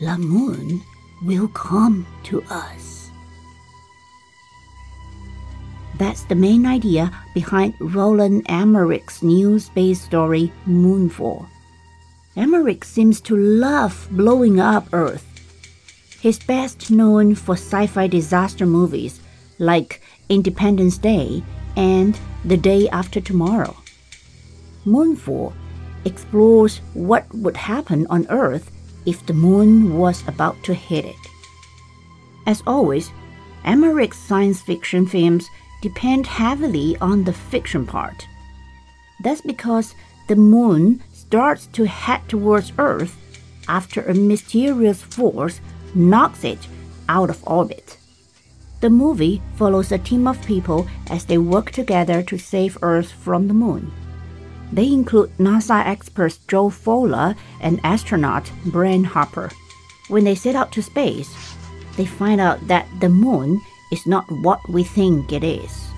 the moon will come to us. That's the main idea behind Roland Emmerich's new space story, Moonfall. Emmerich seems to love blowing up Earth. He's best known for sci fi disaster movies like Independence Day and The Day After Tomorrow. Moonfall explores what would happen on Earth if the moon was about to hit it. As always, Emmerich's science fiction films depend heavily on the fiction part. That's because the moon starts to head towards Earth after a mysterious force knocks it out of orbit. The movie follows a team of people as they work together to save Earth from the moon. They include NASA experts Jo Fowler and astronaut Brian Harper. When they set out to space, they find out that the moon is not what we think it is.